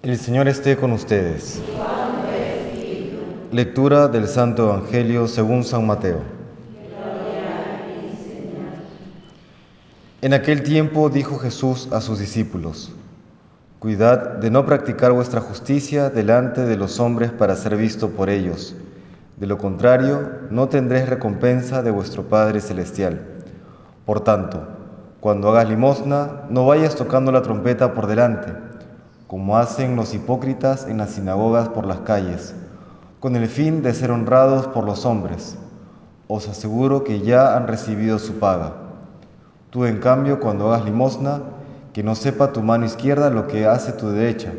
El Señor esté con ustedes. Lectura del Santo Evangelio según San Mateo. En aquel tiempo dijo Jesús a sus discípulos, Cuidad de no practicar vuestra justicia delante de los hombres para ser visto por ellos. De lo contrario, no tendréis recompensa de vuestro Padre Celestial. Por tanto, cuando hagas limosna, no vayas tocando la trompeta por delante, como hacen los hipócritas en las sinagogas por las calles, con el fin de ser honrados por los hombres. Os aseguro que ya han recibido su paga. Tú, en cambio, cuando hagas limosna, que no sepa tu mano izquierda lo que hace tu derecha.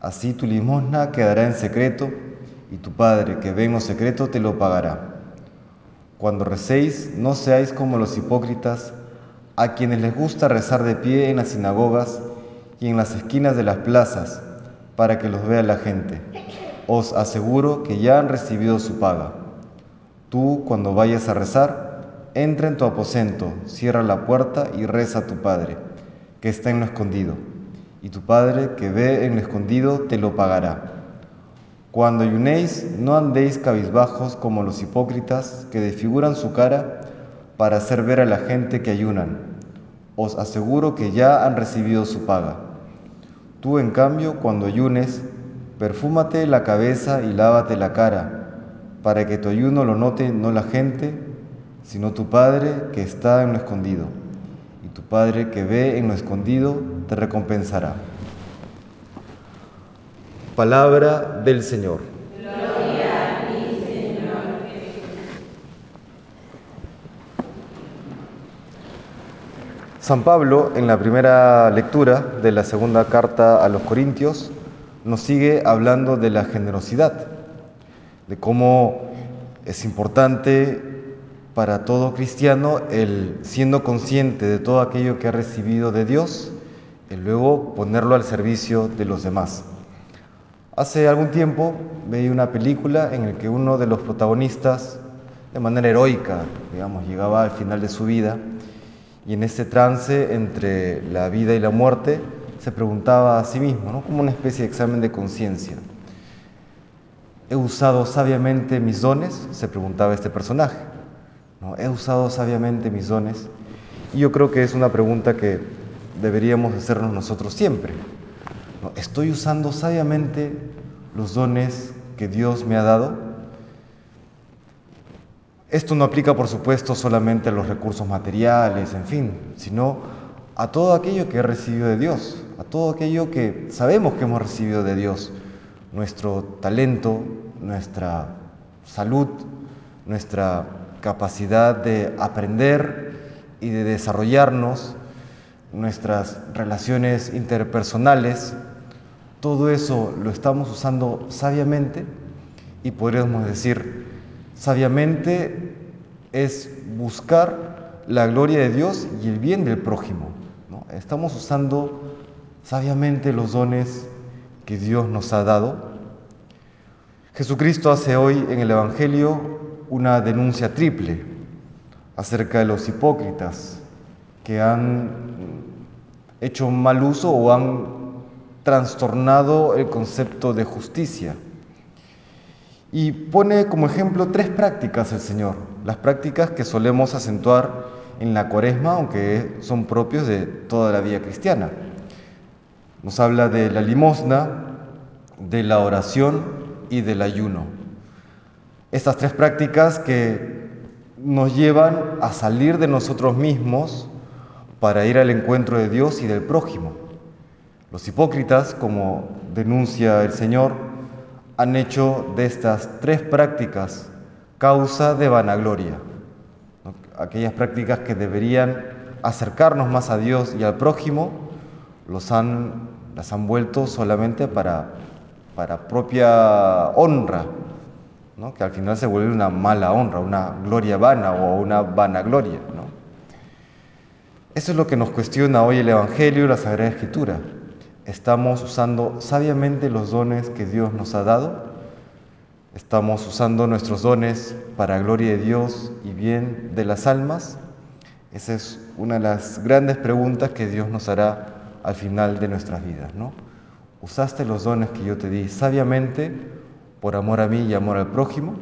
Así tu limosna quedará en secreto, y tu Padre que ve en secreto te lo pagará. Cuando recéis, no seáis como los hipócritas, a quienes les gusta rezar de pie en las sinagogas y en las esquinas de las plazas, para que los vea la gente. Os aseguro que ya han recibido su paga. Tú, cuando vayas a rezar, entra en tu aposento, cierra la puerta y reza a tu Padre, que está en lo escondido. Y tu Padre, que ve en lo escondido, te lo pagará. Cuando ayunéis, no andéis cabizbajos como los hipócritas que desfiguran su cara para hacer ver a la gente que ayunan. Os aseguro que ya han recibido su paga. Tú, en cambio, cuando ayunes, perfúmate la cabeza y lávate la cara, para que tu ayuno lo note no la gente, sino tu Padre que está en lo escondido. Y tu Padre que ve en lo escondido te recompensará. Palabra del Señor. Gloria a ti, Señor Jesús. San Pablo, en la primera lectura de la segunda carta a los Corintios, nos sigue hablando de la generosidad, de cómo es importante para todo cristiano el siendo consciente de todo aquello que ha recibido de Dios, el luego ponerlo al servicio de los demás. Hace algún tiempo veía una película en la que uno de los protagonistas, de manera heroica, digamos, llegaba al final de su vida y en ese trance entre la vida y la muerte se preguntaba a sí mismo, ¿no? como una especie de examen de conciencia. ¿He usado sabiamente mis dones? Se preguntaba este personaje. ¿no? ¿He usado sabiamente mis dones? Y yo creo que es una pregunta que deberíamos hacernos nosotros siempre. ¿Estoy usando sabiamente los dones que Dios me ha dado? Esto no aplica, por supuesto, solamente a los recursos materiales, en fin, sino a todo aquello que he recibido de Dios, a todo aquello que sabemos que hemos recibido de Dios, nuestro talento, nuestra salud, nuestra capacidad de aprender y de desarrollarnos, nuestras relaciones interpersonales, todo eso lo estamos usando sabiamente y podríamos decir, sabiamente es buscar la gloria de Dios y el bien del prójimo. ¿no? Estamos usando sabiamente los dones que Dios nos ha dado. Jesucristo hace hoy en el Evangelio una denuncia triple acerca de los hipócritas que han hecho mal uso o han trastornado el concepto de justicia. Y pone como ejemplo tres prácticas el Señor, las prácticas que solemos acentuar en la cuaresma, aunque son propios de toda la vida cristiana. Nos habla de la limosna, de la oración y del ayuno. Estas tres prácticas que nos llevan a salir de nosotros mismos para ir al encuentro de Dios y del prójimo. Los hipócritas, como denuncia el Señor, han hecho de estas tres prácticas causa de vanagloria. Aquellas prácticas que deberían acercarnos más a Dios y al prójimo, los han, las han vuelto solamente para, para propia honra, ¿no? que al final se vuelve una mala honra, una gloria vana o una vanagloria. Eso es lo que nos cuestiona hoy el Evangelio y la Sagrada Escritura. ¿Estamos usando sabiamente los dones que Dios nos ha dado? ¿Estamos usando nuestros dones para gloria de Dios y bien de las almas? Esa es una de las grandes preguntas que Dios nos hará al final de nuestras vidas. ¿no? usaste los dones que yo te di sabiamente por amor a mí y amor al prójimo.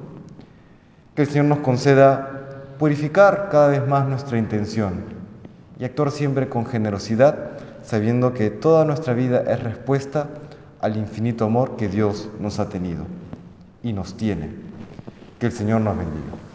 Que el Señor nos conceda purificar cada vez más nuestra intención y actuar siempre con generosidad, sabiendo que toda nuestra vida es respuesta al infinito amor que Dios nos ha tenido y nos tiene. Que el Señor nos bendiga.